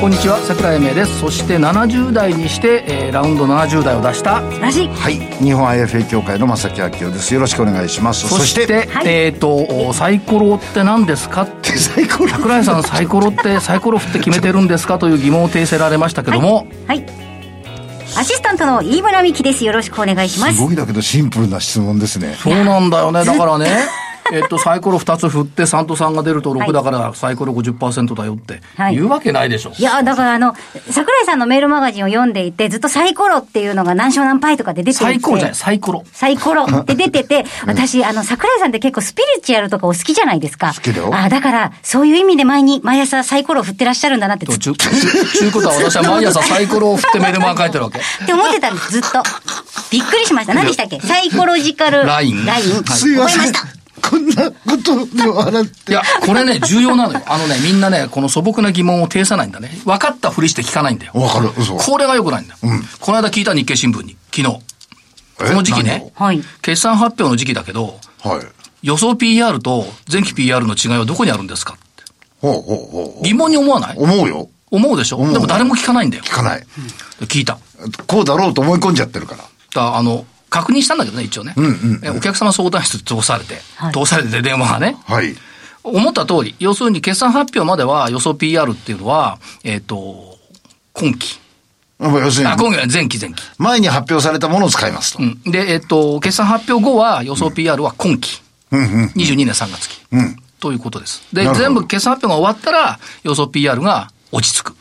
こんにちは桜井英明です。そして70代にして、えー、ラウンド70代を出したらしいはい日本 IFA 協会の正木明夫です。よろしくお願いします。そしてはい、えっ、ー、とサイコロって何ですか？ってサイコロ。桜井さんサイコロって サイコロ振って決めてるんですか？という疑問を呈せられましたけども。はい、はい。アシスタントの飯村美希です。よろしくお願いします。すごいだけどシンプルな質問ですね。そうなんだよね。だからね。えっと、サイコロ2つ振って、3と3が出ると6だから、サイコロ50%だよって言うわけないでしょ。いや、だからあの、桜井さんのメールマガジンを読んでいて、ずっとサイコロっていうのが何勝何敗とかで出てて。サイコロじゃない、サイコロ。サイコロって出てて、私、あの、桜井さんって結構スピリチュアルとかお好きじゃないですか。好きだよ。あだから、そういう意味で前に、毎朝サイコロを振ってらっしゃるんだなってずっと。ちゅうことは私は毎朝サイコロを振ってメールマガ書いてるわけ。って思ってたんです、ずっと。びっくりしました。何でしたっけ？サイコロジカルライン。ライン。すいません。こんなことで笑って。いや、これね、重要なのよ。あのね、みんなね、この素朴な疑問を呈さないんだね。分かったふりして聞かないんだよ。わかる、嘘。これが良くないんだよ。うん、この間聞いた日経新聞に、昨日。この時期ね、はい、決算発表の時期だけど、はい、予想 PR と前期 PR の違いはどこにあるんですか？って。ほうほうほう疑問に思わない？思うよ。思うでしょ？でも誰も聞かないんだよ。聞かない。聞いた。こうだろうと思い込んじゃってるから。だあの、確認したんだけどね、一応ね。うんうんうん、お客様相談室通されて、はい、通されて電話がね。はい。思った通り、要するに決算発表までは予想 PR っていうのは、えっ、ー、と、今期。要するに。あ、今期は前期前期。前に発表されたものを使いますと。うん、で、えっ、ー、と、決算発表後は予想 PR は今期。うんうん、22年3月期。うん。ということです。で、全部決算発表が終わったら、予想 PR が落ち着く。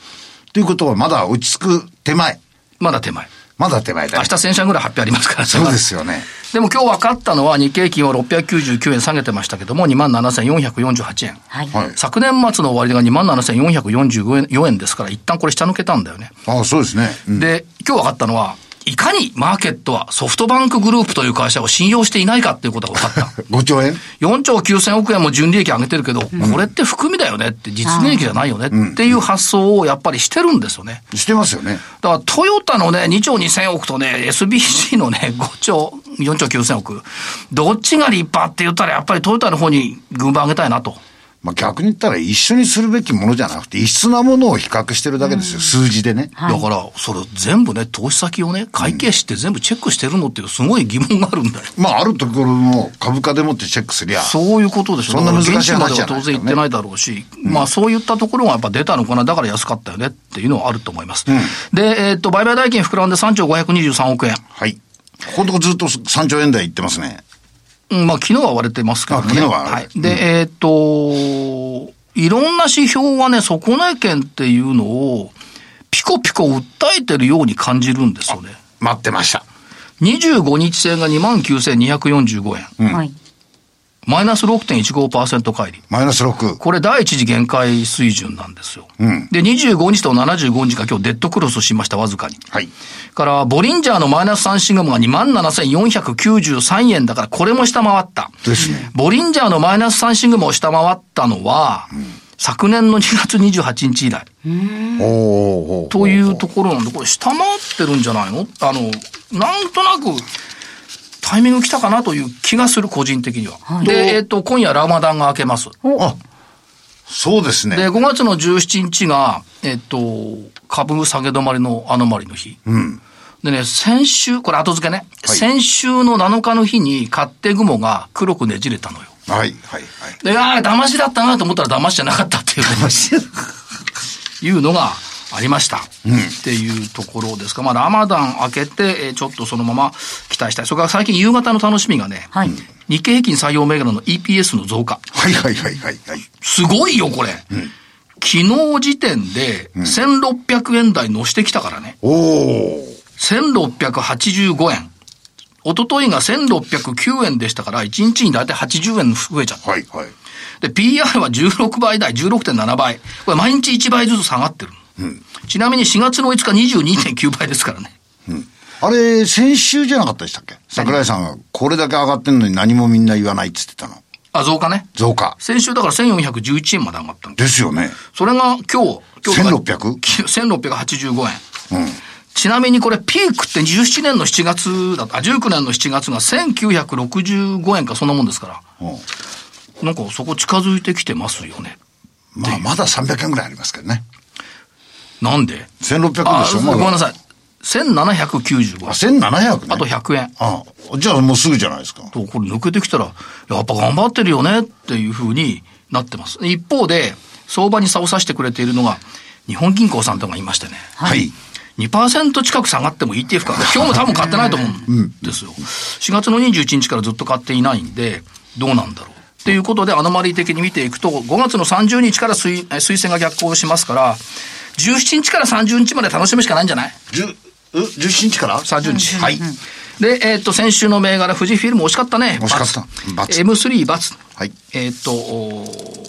ということは、まだ落ち着く手前。まだ手前。まだ手前だ、明日1000社ぐらい発表ありますからそうですよね。でも今日分かったのは日経平均を699円下げてましたけども、27,448円。はい。昨年末の終値が27,444円ですから、一旦これ下抜けたんだよね。ああ、そうですね。うん、で、今日分かったのは、いかにマーケットはソフトバンクグループという会社を信用していないかっていうことが分かった。5兆円 ?4 兆9000億円も純利益上げてるけど、うん、これって含みだよねって、実利益じゃないよねっていう発想をやっぱりしてるんですよね。してますよね。だからトヨタのね、2兆2000億とね、SBC のね、5兆、4兆9000億。どっちが立派って言ったらやっぱりトヨタの方に軍配上げたいなと。まあ、逆に言ったら一緒にするべきものじゃなくて、異質なものを比較してるだけですよ、うん、数字でね。はい、だから、それ全部ね、投資先をね、会計士って全部チェックしてるのっていうすごい疑問があるんだよ。まあ、あるところの株価でもってチェックすりゃ。そういうことでしょ。そんな難しい話じゃない、当然言ってないだろうし、うん、まあ、そういったところがやっぱ出たのかな、だから安かったよねっていうのはあると思います。うん、で、えー、っと、売買代金膨らんで3兆523億円。はい。ここのとこずっと3兆円台いってますね。うん、まあ、昨日は割れてますけどね。昨日は。はい。で、えー、っと、いろんな指標がね、底値圏っていうのを、ピコピコ訴えてるように感じるんですよね。待ってました。25日線が29,245円。うん、はい。マイナス6.15%乖離。マイナス6。これ第一次限界水準なんですよ。うん。で、25日と75日が今日デッドクロスしました、わずかに。はい。から、ボリンジャーのマイナス3シグマが27,493円だから、これも下回った。ですね。ボリンジャーのマイナス3シグマを下回ったのは、うん昨年の2月28日以来。というところなんで、これ下回ってるんじゃないの？あの、なんとなく、タイミング来たかなという気がする、個人的には。はい、で、えっ、ー、と、今夜ラマダンが明けます。あ、そうですね。で、5月の17日が、えっ、ー、と、株下げ止まりのアノマリの日。うん。でね、先週、これ後付けね、はい、先週の7日の日に勝手雲が黒くねじれたのよ。はい、はい、はい。で、ああ、騙しだったなと思ったら騙しじゃなかったっていう、ね、騙し いうのが、ありました。うん、っていうところですか。まあ、ラマダン明けて、ちょっとそのまま期待したい。それから最近夕方の楽しみがね、はい、日経平均採用銘柄の EPS の増加。はいはいはいはい、はい。すごいよ、これ。うん、昨日時点で1600円台乗してきたからね。うん、お1685円。一昨日が1609円でしたから、1日に大体80円増えちゃった。はいはい。で、PR は16倍台、16.7倍。これ毎日1倍ずつ下がってる。うん、ちなみに4月の5日22.9倍ですからね。うん、あれ、先週じゃなかったでしたっけ？桜井さんがこれだけ上がってんのに何もみんな言わないって言ってたの。あ、増加ね。増加。先週だから1411円まで上がったんですよね。それが今日、今日 1600?1685 円。うん。ちなみにこれピークって17年の7月だあ、19年の7月が1965円かそんなもんですから。うん。なんかそこ近づいてきてますよね。まあ、まだ300円ぐらいありますけどね。なんで ?1600 円でしょ、ま、ごめんなさい。1795円。あ、1700、ね、あと100円。ああじゃあもうすぐじゃないですか。と、これ抜けてきたら、やっぱ頑張ってるよねっていうふうになってます。一方で、相場に差をさしてくれているのが、日本銀行さんとかいましてね。はい。2%近く下がっても ETF か今日も多分買ってないと思うんですよ。4月の21日からずっと買っていないんで、どうなんだろう。ということで、アノマリー的に見ていくと、5月の30日から推推薦が逆行しますから、17日から30日まで楽しむしかないんじゃない ?17 日から ?30 日。はい。で、えっ、ー、と、先週の銘柄、富士フィルム惜しかったね。惜しかった。×。M3 ×。はい。えっ、ー、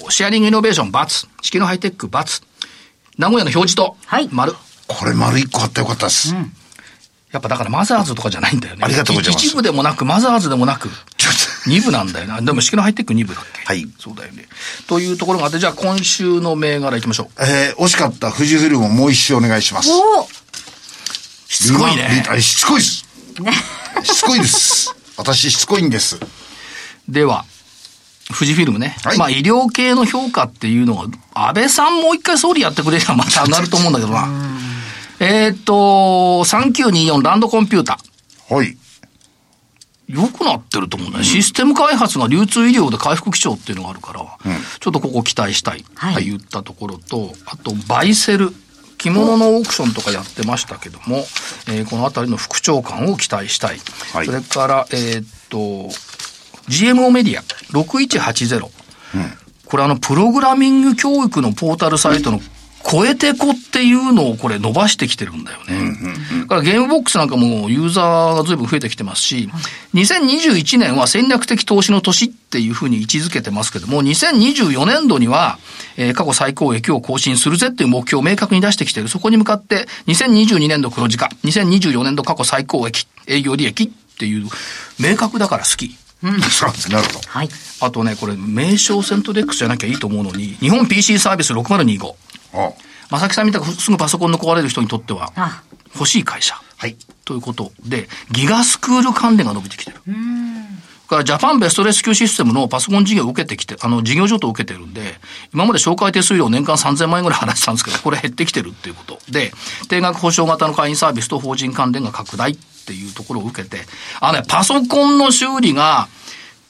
と、シェアリングイノベーション×。式のハイテック×。名古屋の表示と、はい。丸。これ丸1個あってよかったです。うん、やっぱだからマザーズとかじゃないんだよね。ありがとうございます。一部でもなく、マザーズでもなく、2部なんだよな。でも式のハイテック2部だっけ？はい。そうだよね。というところがあって、じゃあ今週の銘柄いきましょう。えー、惜しかった富士フィルムもう一周お願いします。おしつこいね。しつこいです。しつこいです。私しつこいんです。では、富士フィルムね。はい、まあ医療系の評価っていうのは、安倍さんもう一回総理やってくれればまた上がると思うんだけどな。えっと、3924ランドコンピューター。はい。良くなってると思うんだよ、うん、システム開発が流通医療で回復基調っていうのがあるから、うん、ちょっとここ期待したいと言ったところと、はい、あと、バイセル。着物のオークションとかやってましたけども、えー、この辺りの副長官を期待したい。はい、それから、えー、っと、GMO メディア6180。うん、これあの、プログラミング教育のポータルサイトの超えてこっていうのをこれ伸ばしてきてるんだよね。だからゲームボックスなんかもユーザーが随分増えてきてますし、2021年は戦略的投資の年っていうふうに位置づけてますけども、2024年度には、えー、過去最高益を更新するぜっていう目標を明確に出してきてる。そこに向かって、2022年度黒字化、2024年度過去最高益、営業利益っていう、明確だから好き。うん、そうです。なるほど。はい。あとね、これ、名称セントレックスじゃなきゃいいと思うのに、日本 PC サービス6025。正木さんみたくすぐパソコンの壊れる人にとっては、欲しい会社。はい。ということで、ギガスクール関連が伸びてきてる。からジャパンベストレスキューシステムのパソコン事業を受けてきて、あの、事業所と受けてるんで、今まで紹介手数料年間3000万円ぐらい払ってたんですけど、これ減ってきてるっていうことで、定額保証型の会員サービスと法人関連が拡大っていうところを受けて、あのね、パソコンの修理が、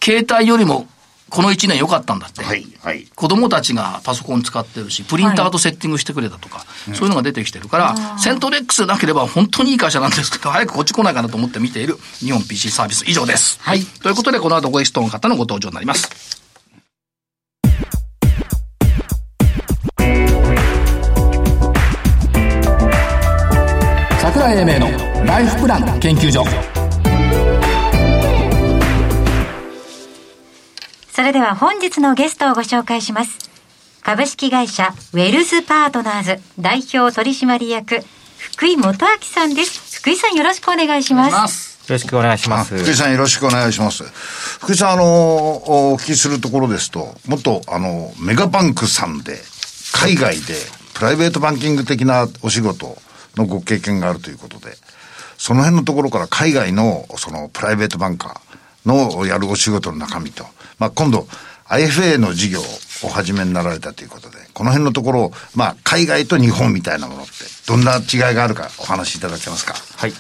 携帯よりもこの1年良かったんだって。はい、はい。子供たちがパソコン使ってるし、プリンターとセッティングしてくれたとか、はい、そういうのが出てきてるから、セントレックスなければ本当にいい会社なんですけど、早くこっち来ないかなと思って見ている日本 PC サービス以上です。はい。ということで、この後ごゲストの方のご登場になります。桜井英明のライフプラン研究所。それでは本日のゲストをご紹介します。株式会社ウェルズパートナーズ代表取締役福井元明さんです。福井さんよろしくお願いします。よろしくお願いします。福井さんよろしくお願いします。福井さん、あの、お聞きするところですと、もっと、あの、メガバンクさんで、海外で、プライベートバンキング的なお仕事のご経験があるということで、その辺のところから海外の、その、プライベートバンカーのやるお仕事の中身と、まあ、今度、IFA の事業をお始めになられたということで、この辺のところを、まあ、海外と日本みたいなものって、どんな違いがあるかお話しいただけますか？はい。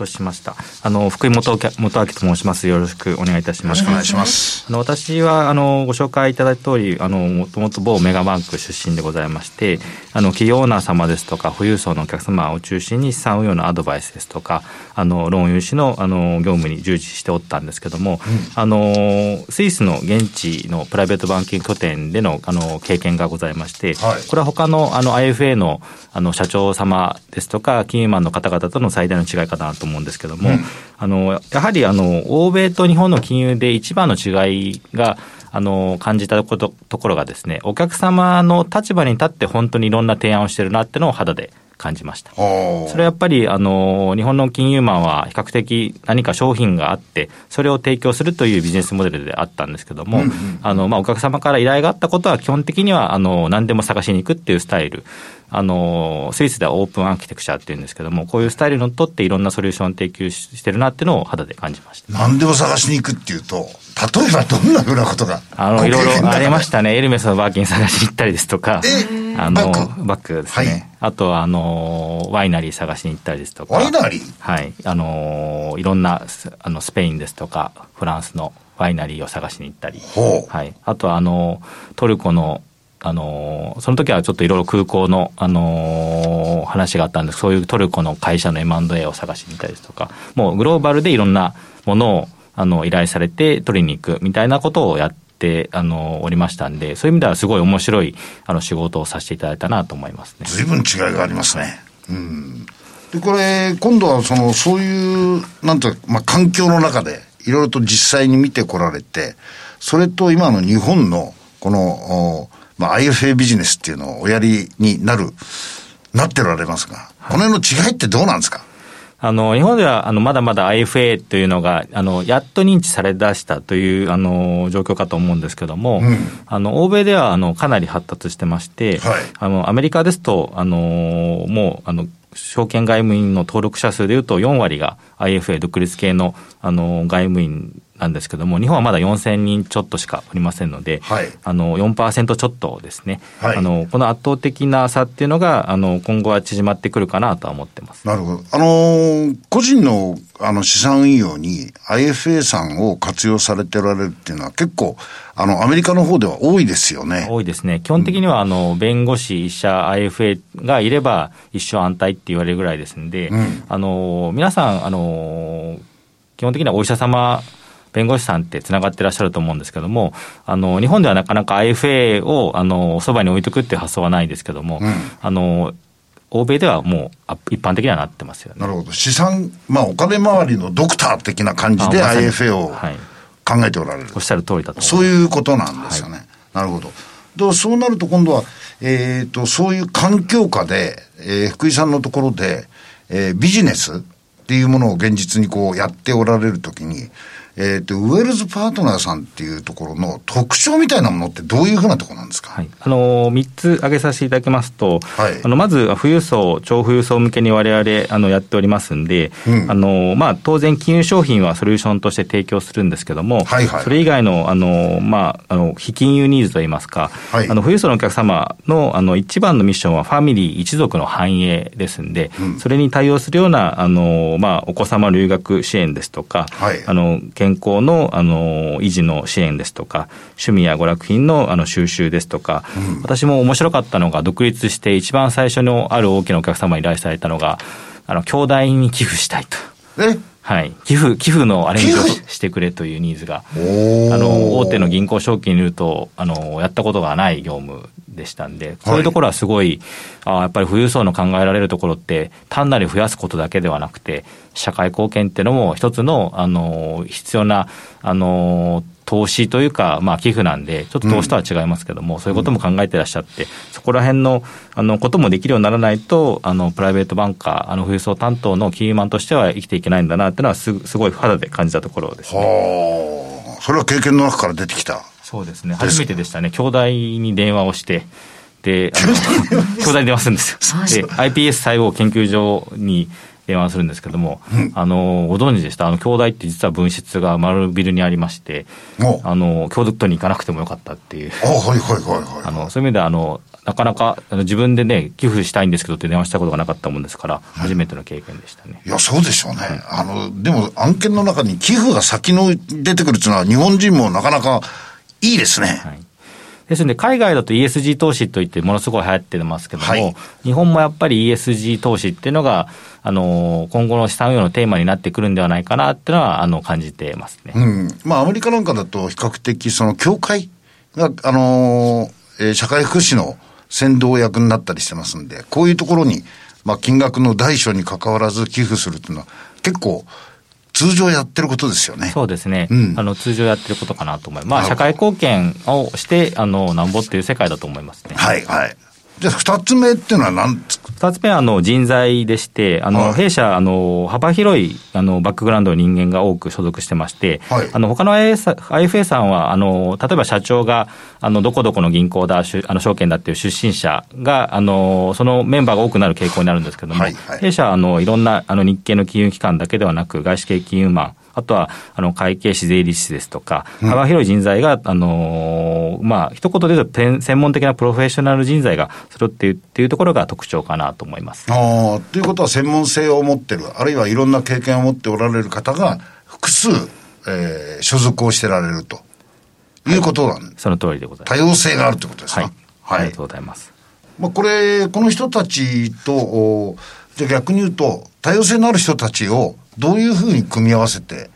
承知しました。あの、福井元元明と申します。よろしくお願いいたします。よろしくお願いします。あの、私は、あの、ご紹介いただいた通り、あの、もともと某メガバンク出身でございまして、あの、企業オーナー様ですとか、富裕層のお客様を中心に資産運用のアドバイスですとか、あの、ローン融資の、あの、業務に従事しておったんですけども、うん、あの、スイスの現地のプライベートバンキング拠点での、あの、経験がございまして、はい、これは他の、あの、IFA の、あの、社長様ですとか、金融マンの方々との最大の違いかなと思うんですけども、うんあの、やはりあの、欧米と日本の金融で一番の違いが、あの、感じたことところがですね、お客様の立場に立って本当にいろんな提案をしてるなってのを肌で感じました。それはやっぱり、あの、日本の金融マンは比較的何か商品があって、それを提供するというビジネスモデルであったんですけども、うんうん、あの、まあ、お客様から依頼があったことは基本的には、あの、何でも探しに行くっていうスタイル。あの、スイスではオープンアーキテクチャっていうんですけども、こういうスタイルにのっとっていろんなソリューションを提供してるなっていうのを肌で感じました。何でも探しに行くっていうと、例えばどんなふうなことがあの、いろいろありましたね。エルメスのバーキン探しに行ったりですとか、あの、バックですね。はい、あとは、あの、ワイナリー探しに行ったりですとか。ワイナリー？はい。あの、いろんな、あの、スペインですとか、フランスのワイナリーを探しに行ったり。はい。あとは、あの、トルコのあのその時はちょっといろいろ空港の、あの話があったんですそういうトルコの会社の M&A を探しに行ったりですとか、もうグローバルでいろんなものをあの依頼されて取りに行くみたいなことをやって、あのおりましたんで、そういう意味ではすごい面白いあの仕事をさせていただいたなと思いますね。随分違いがありますね。うん。で、これ、今度はその、そういう、なんていう、まあ、環境の中で、いろいろと実際に見てこられて、それと今の日本の、この、まあ、IFA ビジネスっていうのをおやりになる、なってられますが、この辺の違いってどうなんですか？あの、日本では、あの、まだまだ IFA というのが、あの、やっと認知されだしたという、あの、状況かと思うんですけども、うん、あの、欧米では、あの、かなり発達してまして、はい、あの、アメリカですと、あの、もう、あの、証券外務員の登録者数でいうと4割が IFA 独立系のあの外務員なんですけども、日本はまだ4000人ちょっとしかおりませんので、はい、あの4%ちょっとですね、はい、あのこの圧倒的な差っていうのがあの今後は縮まってくるかなとは思ってます。なるほど、あの個人のあの資産運用に IFA さんを活用されておられるっていうのは、結構、あのアメリカの方では多いですよね。多いですね、基本的にはあの弁護士、医者、IFA がいれば一生安泰って言われるぐらいですんで、うん、あの皆さんあの、基本的にはお医者様弁護士さんってつながってらっしゃると思うんですけども、あの、日本ではなかなか IFA を、あの、そばに置いとくっていう発想はないですけども、うん、あの、欧米ではもう一般的にはなってますよね。なるほど。資産、まあお金回りのドクター的な感じで IFA を考えておられる。はい、おっしゃる通りだとそういうことなんですよね。はい、なるほど。でそうなると今度は、えっ、ー、と、そういう環境下で、えー、福井さんのところで、えー、ビジネスっていうものを現実にこうやっておられるときに、えっ、ー、と、ウェルズパートナーさんっていうところの特徴みたいなものってどういうふうなところなんですか、はい、あの、3つ挙げさせていただきますと、はい、あの、まず、富裕層、超富裕層向けに我々、あの、やっておりますんで、うん、あの、まあ、当然、金融商品はソリューションとして提供するんですけども、はいはい、それ以外の、あの、まあ、あの、非金融ニーズといいますか、はい、あの、富裕層のお客様の、あの、一番のミッションはファミリー一族の繁栄ですんで、うん、それに対応するような、あの、まあ、お子様留学支援ですとか、はい、あの、健康の、あの維持の支援ですとか、趣味や娯楽品のあの収集ですとか、うん、私も面白かったのが、独立して一番最初のある大きなお客様に依頼されたのが、あの兄弟に寄付したいと。え？はい。寄付、寄付のアレンジをしてくれというニーズが、あの、大手の銀行証券にいると、あの、やったことがない業務でしたんで、そういうところはすごい、はい、あやっぱり富裕層の考えられるところって、単なる増やすことだけではなくて、社会貢献っていうのも一つの、あの、必要な、あの、投資というか、まあ、寄付なんで、ちょっと投資とは違いますけども、うん、そういうことも考えてらっしゃって、そこら辺のあのこともできるようにならないと、あのプライベートバンカー、あの富裕層担当の金融マンとしては生きていけないんだなっていうのはす、すごい肌で感じたところですね。はあ、それは経験の中から出てきた。そうですね、初めてでしたね、兄弟に電話をして、で、あの兄弟 に電話するんですよ。で、iPS 細胞研究所に電話するんですけども、うん、あのご存知でした？あの兄弟って実は分室が丸ビルにありましてあの京都に行かなくてもよかったっていう。あはいはいはいはい、あのそういう意味ではあのなかなかあの自分でね寄付したいんですけどって電話したことがなかったもんですから、初めての経験でしたね。いやそうでしょうね、あのでも案件の中に寄付が先の出てくるっていうのは日本人もなかなかいいですね、はいですので、海外だと ESG 投資といってものすごい流行ってますけども、はい、日本もやっぱり ESG 投資っていうのが、あの、今後の資産運用のテーマになってくるんではないかなっていうのは、あの、感じてますね。うん。まあ、アメリカなんかだと比較的、その、協会が、あのえー、社会福祉の先導役になったりしてますんで、こういうところに、まあ、金額の大小に関わらず寄付するっていうのは、結構、通常やってることですよね。そうですね。うん、あの通常やってることかなと思います。まあ社会貢献をしてあのなんぼっていう世界だと思いますね。はいはい。じゃあ二つ目っていうのは何ですか二つ目はあの人材でして、あの、はい、弊社、あの、幅広いあのバックグラウンドの人間が多く所属してまして、はい、あの、他の IFA さんは、あの、例えば社長が、あの、どこどこの銀行だ、あの、証券だっていう出身者が、あの、そのメンバーが多くなる傾向になるんですけれども、はいはい、弊社は、あの、いろんな、あの、日系の金融機関だけではなく、外資系金融マン、あとはあの会計士、税理士ですとか、幅広い人材が、あのまあ一言で言うと、専門的なプロフェッショナル人材が揃っているっていうところが特徴かなと思います。あということは、専門性を持ってる、あるいはいろんな経験を持っておられる方が、複数、えー、所属をしてられると。い。うことなん、はい、その通りでございます。多様性があるということですか？はい、はい、ありがとうございます。まあ、これ、この人たちと、じゃ逆に言うと、多様性のある人たちをどういうふうに組み合わせて、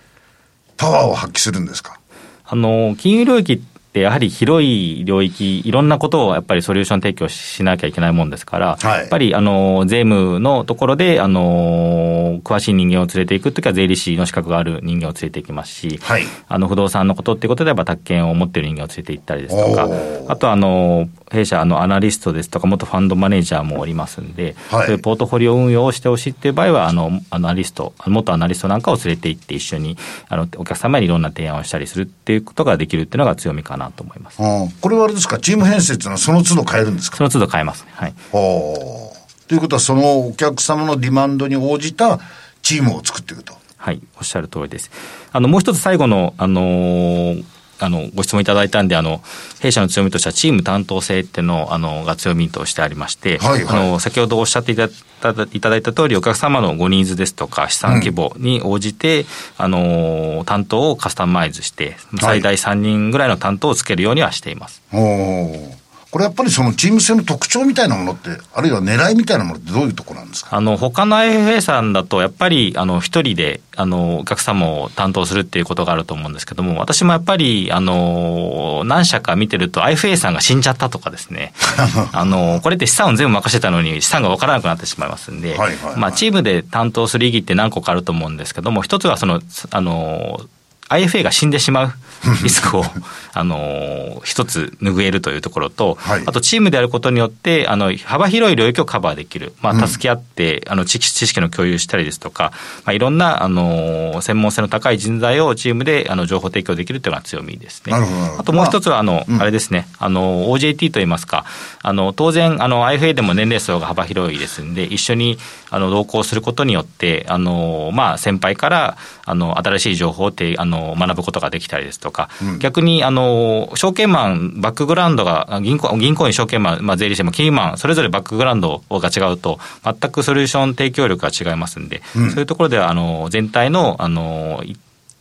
パワーを発揮するんですか？あの、金融領域っやはり広い領域、いろんなことをやっぱりソリューション提供しなきゃいけないもんですから、はい、やっぱりあの税務のところであの詳しい人間を連れていくときは、税理士の資格がある人間を連れていきますし、はい、あの不動産のことっていうことでは、宅建を持っている人間を連れて行ったりですとか、あとあの弊社のアナリストですとか、元ファンドマネージャーもおりますんで、はい、そういうポートフォリオ運用をしてほしいっていう場合は、あのアナリスト、元アナリストなんかを連れて行って、一緒にあのお客様にいろんな提案をしたりするっていうことができるっていうのが強みかなと思います。これはあれですか、チーム編成っていうのはその都度変えるんですか？その都度変えますね。はい。ということは、そのお客様のディマンドに応じたチームを作っていくと。はい、おっしゃる通りです。あの、もう一つ最後の、あのー、あの、ご質問いただいたんで、あの、弊社の強みとしてはチーム担当性っていうのを、あの、が強みとしてありまして、はいはい、あの、先ほどおっしゃっていたいただいた通り、お客様のごニーズですとか、資産規模に応じて、うん、あの、担当をカスタマイズして、最大3人ぐらいの担当をつけるようにはしています。はいこれやっぱりそのチーム性の特徴みたいなものって、あるいは狙いみたいなものってどういうところなんですか？あの、他の IFA さんだと、やっぱり、あの、一人で、あの、お客様を担当するっていうことがあると思うんですけども、私もやっぱり、あの、何社か見てると、IFA さんが死んじゃったとかですね、あの、これって資産を全部任せたのに、資産が分からなくなってしまいますんで、まあ、チームで担当する意義って何個かあると思うんですけども、一つはその、あの、IFA が死んでしまうリスクを あの一つ拭えるというところと、はい、あとチームであることによってあの幅広い領域をカバーできる、まあ、助け合って、うん、あの知識の共有したりですとか、まあ、いろんなあの専門性の高い人材をチームであの情報提供できるというのが強みですね。あともう一つはあの、まあ、あれですね。あの OJT といいますか。あの当然あの IFA でも年齢層が幅広いですんで一緒にあの同行することによってあの、まあ、先輩からあの新しい情報をてあの学ぶことができたりですとか、うん、逆にあの証券マン、バックグラウンドが銀行銀行員、証券マン、まあ、税理士も金融マン、それぞれバックグラウンドが違うと、全くソリューション提供力が違いますんで、うん、そういうところではあの全体のあの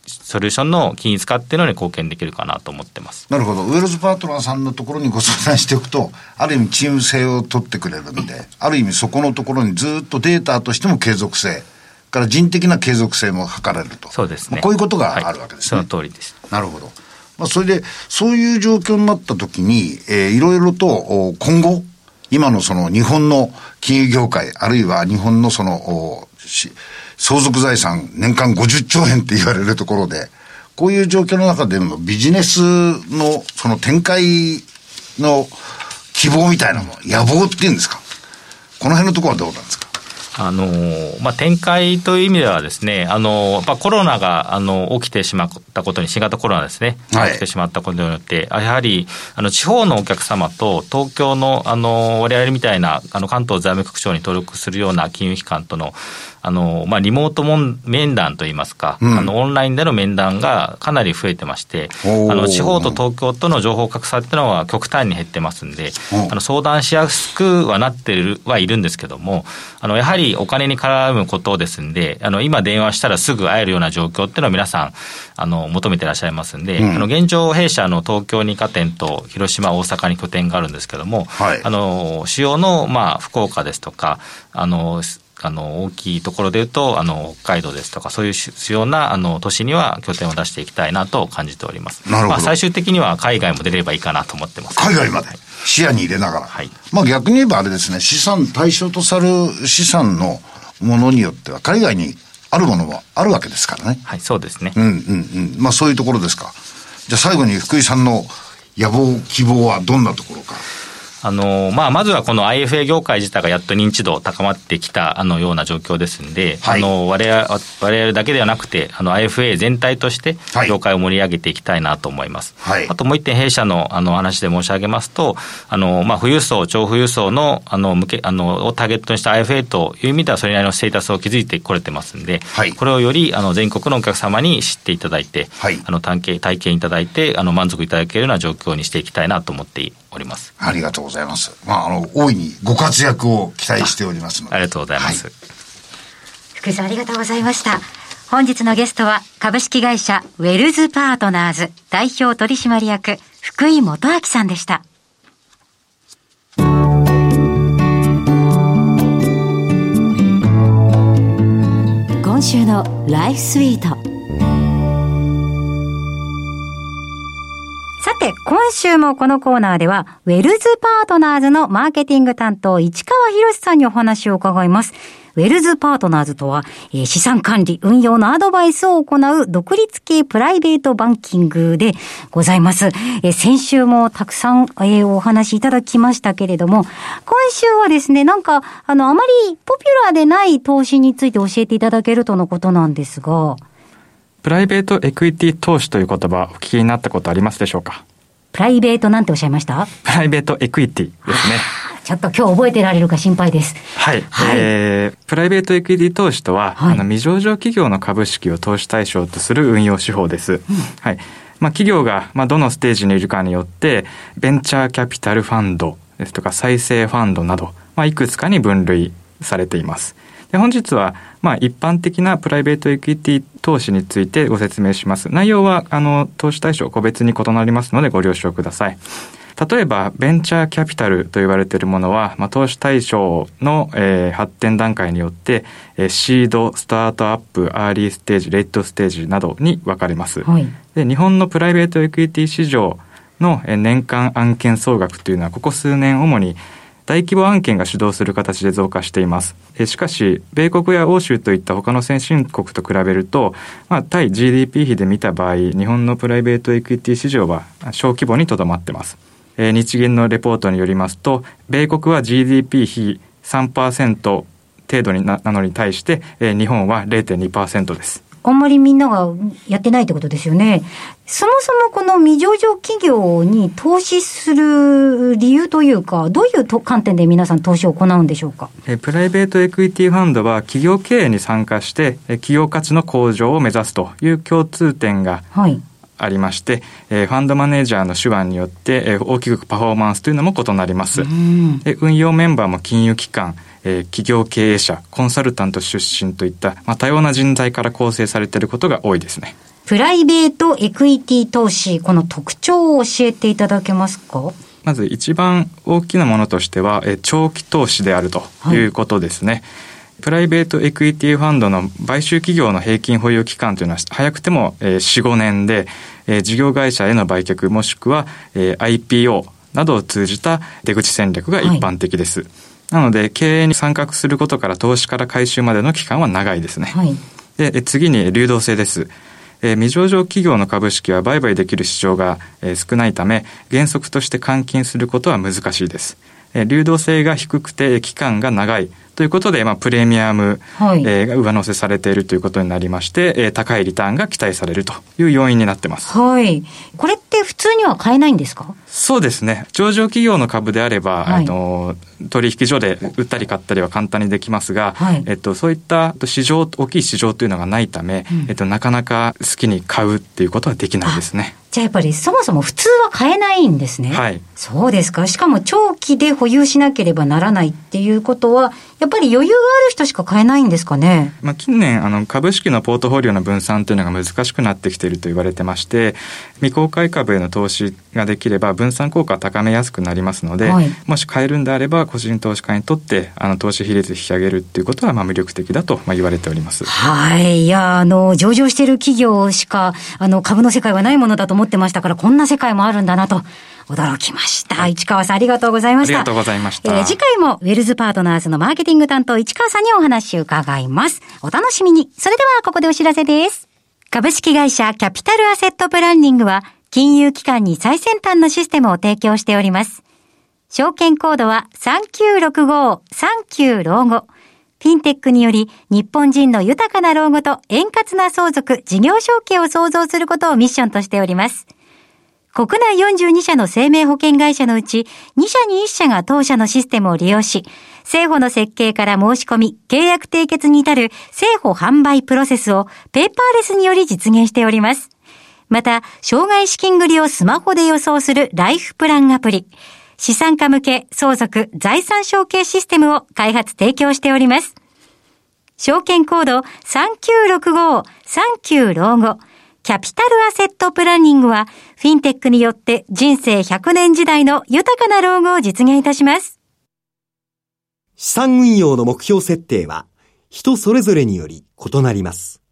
ソリューションの均一化っていうのに貢献できるかなと思ってます。なるほど、ウェルズパートナーさんのところにご相談しておくと、ある意味、チーム性を取ってくれるんで、ある意味、そこのところにずっとデータとしても継続性。から人的な継続性も図られると。そうですね。こういうことがあるわけですね。はい、その通りです。なるほど。まあ、それで、そういう状況になったときに、えー、いろいろと今後、今のその日本の金融業界、あるいは日本のその、相続財産年間50兆円って言われるところで、こういう状況の中でのビジネスのその展開の希望みたいなもの、野望っていうんですか？この辺のところはどうなんですか？あのまあ、展開という意味ではですね、あのまあ、コロナがあの起きてしまったことに、新型コロナですね、はい、起きてしまったことによって、やはりあの地方のお客様と東京のあの我々みたいなあの関東財務局長に登録するような金融機関とのあの、まあ、リモート面談といいますか、うん、あの、オンラインでの面談がかなり増えてまして、あの、地方と東京との情報格差っていうのは極端に減ってますんで、あの、相談しやすくはなってるはいるんですけども、あの、やはりお金に絡むことですんで、あの、今電話したらすぐ会えるような状況っていうのは皆さん、あの、求めてらっしゃいますんで、うん、あの、現状弊社の東京に加点と広島、大阪に拠点があるんですけども、はい、あの、主要の、まあ、福岡ですとか、あの、あの大きいところでいうとあの北海道ですとかそういう主要なあの都市には拠点を出していきたいなと感じております。なるほど、まあ、最終的には海外も出ればいいかなと思ってます。海外まで、視野に入れながら、はい、まあ逆に言えばあれですね。資産対象とされる資産のものによっては海外にあるものもあるわけですからね。はいそうですね。うんうんうん。まあそういうところですか。じゃあ最後に福井さんの野望希望はどんなところかあの、まあ、まずはこの IFA 業界自体がやっと認知度高まってきた、あの、ような状況ですんで、はい、あの、我々、我々だけではなくて、あの、IFA 全体として、業界を盛り上げていきたいなと思います。はい、あともう一点、弊社の、あの、話で申し上げますと、あの、まあ、富裕層、超富裕層の、あの、向け、あの、をターゲットにした IFA という意味では、それなりのステータスを築いてこれてますんで、はい、これをより、あの、全国のお客様に知っていただいて、はい、あの、体験、体験いただいて、あの、満足いただけるような状況にしていきたいなと思っております。ありがとうございます。まあ、あの、大いにご活躍を期待しておりますので。ありがとうございます。はい、福井さんありがとうございました。本日のゲストは株式会社ウェルズパートナーズ代表取締役福井元明さんでした。今週のライフスイートて、今週もこのコーナーでは、ウェルズパートナーズのマーケティング担当、市川博さんにお話を伺います。ウェルズパートナーズとは、えー、資産管理、運用のアドバイスを行う独立系プライベートバンキングでございます。えー、先週もたくさん、えー、お話いただきましたけれども、今週はですね、なんか、あの、あまりポピュラーでない投資について教えていただけるとのことなんですが、プライベートエクイティ投資という言葉お聞きになったことありますでしょうか？プライベートなんておっしゃいました？プライベートエクイティですね。ちょっと今日覚えてられるか心配です。はい。はい、えー、プライベートエクイティ投資とは、はい、あの未上場企業の株式を投資対象とする運用手法です。うん、はい。まあ、企業が、まあ、どのステージにいるかによって、ベンチャーキャピタルファンドですとか再生ファンドなど、まあ、いくつかに分類されています。で本日は、まあ、一般的なプライベートエクイティ投資についてご説明します。内容は、あの、投資対象個別に異なりますのでご了承ください。例えば、ベンチャーキャピタルと言われているものは、まあ、投資対象の、えー、発展段階によって、えー、シード、スタートアップ、アーリーステージ、レッドステージなどに分かれます。はい、で日本のプライベートエクイティ市場の年間案件総額というのは、ここ数年主に大規模案件が主導する形で増加しています。しかし、米国や欧州といった他の先進国と比べると、まあ、対 GDP 比で見た場合、日本のプライベートエクイティ市場は小規模にとどまっています。日銀のレポートによりますと、米国は GDP 比3%程度なのに対して、日本は0.2%です。あんまりみんながやってないってことですよね。そもそもこの未上場企業に投資する理由というか、どういう観点で皆さん投資を行うんでしょうか？プライベートエクイティファンドは企業経営に参加して、企業価値の向上を目指すという共通点が、はいありまして、えー、ファンドマネージャーの手腕によって、えー、大きくパフォーマンスというのも異なります。運用メンバーも金融機関、えー、企業経営者、コンサルタント出身といった、まあ、多様な人材から構成されていることが多いですね。プライベートエクイティ投資、この特徴を教えていただけますか？まず一番大きなものとしては、えー、長期投資であるということですね。はいプライベートエクイティファンドの買収企業の平均保有期間というのは早くても4、5年で、事業会社への売却もしくは IPO などを通じた出口戦略が一般的です。はいなので、経営に参画することから投資から回収までの期間は長いですね。はい、で次に流動性です。えー、未上場企業の株式は売買できる市場が、えー、少ないため、原則として換金することは難しいです。えー、流動性が低くて期間が長いということで、まあ、プレミアム、はい、えー、が上乗せされているということになりまして、えー、高いリターンが期待されるという要因になってます。はい。これって普通には買えないんですか？そうですね。上場企業の株であれば、はい、あの、取引所で売ったり買ったりは簡単にできますが、はい、えっと、そういった市場、大きい市場というのがないため、うん、えっと、なかなか好きに買うっていうことはできないですね。じゃあやっぱりそもそも普通は買えないんですね。はい。そうですか。しかも長期で保有しなければならないっていうことは、やっぱり余裕がある人しか買えないんですかね？まあ近年、あの、株式のポートフォリオの分散というのが難しくなってきていると言われてまして、未公開株への投資ができれば分散効果を高めやすくなりますので、はい、もし買えるんであれば個人投資家にとってあの投資比率引き上げるっていうことはまあ魅力的だとまあ言われております。はい。いや、あの、上場している企業しか、あの、株の世界はないものだと思ってましたから、こんな世界もあるんだなと。驚きました。市川さんありがとうございました。ありがとうございました。えー、次回もウェルズパートナーズのマーケティング担当市川さんにお話を伺います。お楽しみに。それではここでお知らせです。株式会社キャピタルアセットプランニングは金融機関に最先端のシステムを提供しております。証券コードは3965、39老後。フィンテックにより日本人の豊かな老後と円滑な相続、事業承継を創造することをミッションとしております。国内42社の生命保険会社のうち2社に1社が当社のシステムを利用し、政府の設計から申し込み、契約締結に至る政府販売プロセスをペーパーレスにより実現しております。また、障害資金繰りをスマホで予想するライフプランアプリ、資産家向け相続財産承継システムを開発提供しております。証券コード3965、39老後、キャピタルアセットプランニングは、フィンテックによって人生100年時代の豊かな老後を実現いたします。資産運用の目標設定は、人それぞれにより異なります。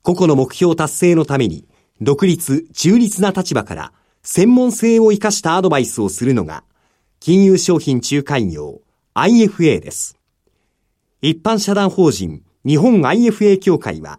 個々の目標達成のために、独立、中立な立場から専門性を生かしたアドバイスをするのが、金融商品仲介業 IFA です。一般社団法人日本 IFA 協会は、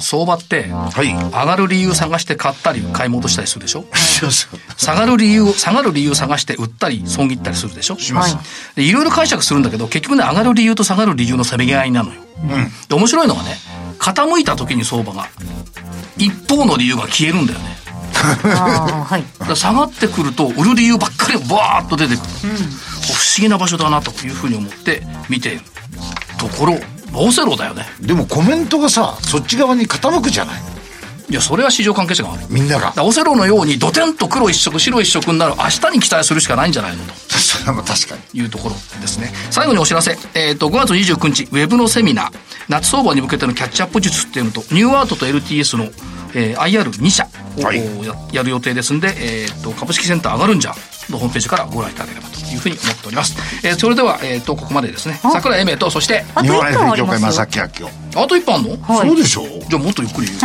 相場って、はい、上がる理由探して買ったり買い戻したりするでしょ？下がる理由、下がる理由探して売ったり損切ったりするでしょ？します。で、いろいろ解釈するんだけど、結局ね、上がる理由と下がる理由のせめぎ合いなのよ。うん。で、面白いのはね、傾いた時に相場が、一方の理由が消えるんだよね。はい、下がってくると売る理由ばっかりバーッと出てくる、うん、不思議な場所だなというふうに思って見ているところオセロだよね。でもコメントがさそっち側に傾くじゃない。いやそれは市場関係者が悪い。みんなが。オセロのようにドテンと黒一色白一色になる明日に期待するしかないんじゃないのと。それも確かに。いうところですね。最後にお知らせ、えーと、5月29日ウェブのセミナー。夏相場に向けてのキャッチアップ術っていうのとニューアートと LTS のえー、IR2 社をやはい、やる予定ですんで、えーと、株式センター上がるんじゃのホームページからご覧いただければというふうに思っております。えー、それでは、えーと、ここまでですね。桜井英明と、そして、日本 FA 協会正木明夫。あと一本あんの、はい、そうでしょ？じゃあもっとゆっくり言う。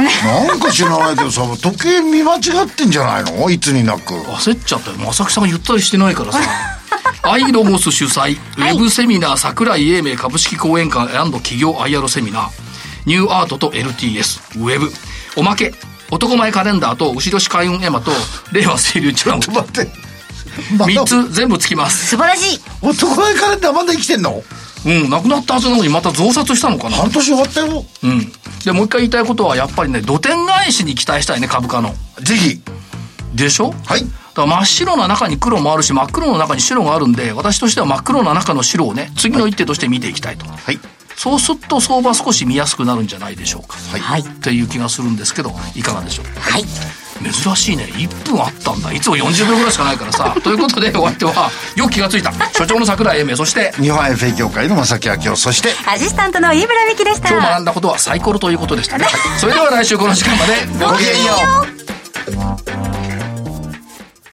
なんか知らないけどさ、時計見間違ってんじゃないの？いつになく。焦っちゃったよ。正木さんが言ったりしてないからさ。アイロモス主催、ウェブセミナー桜井英明株式講演会企業 IR セミナー、ニューアートと LTS、ウェブ、おまけ、男前カレンダーと後ろし開運エマと令和清流一覧待って。3つ全部つきます。素晴らしい。男前カレンダーまだ生きてんの？うんなくなったはずなのにまた増刷したのかな。半年終わったよ。うん。でもう一回言いたいことはやっぱりね土天返しに期待したいね株価の。ぜひ。でしょ？はい。だから真っ白な中に黒もあるし真っ黒の中に白があるんで私としては真っ黒な中の白をね次の一手として見ていきたいと。はいそうすると相場少し見やすくなるんじゃないでしょうか。はい。っていう気がするんですけど、いかがでしょう？はい。珍しいね。1分あったんだ。いつも40秒ぐらいしかないからさ。ということで、お相手は、よく気がついた。所長の桜井英明、そして、日本 FA 協会の正木明夫、そして、アシスタントの飯村美樹でした。今日学んだことはサイコロということでしたね。それでは来週この時間まで、ごきげんよう。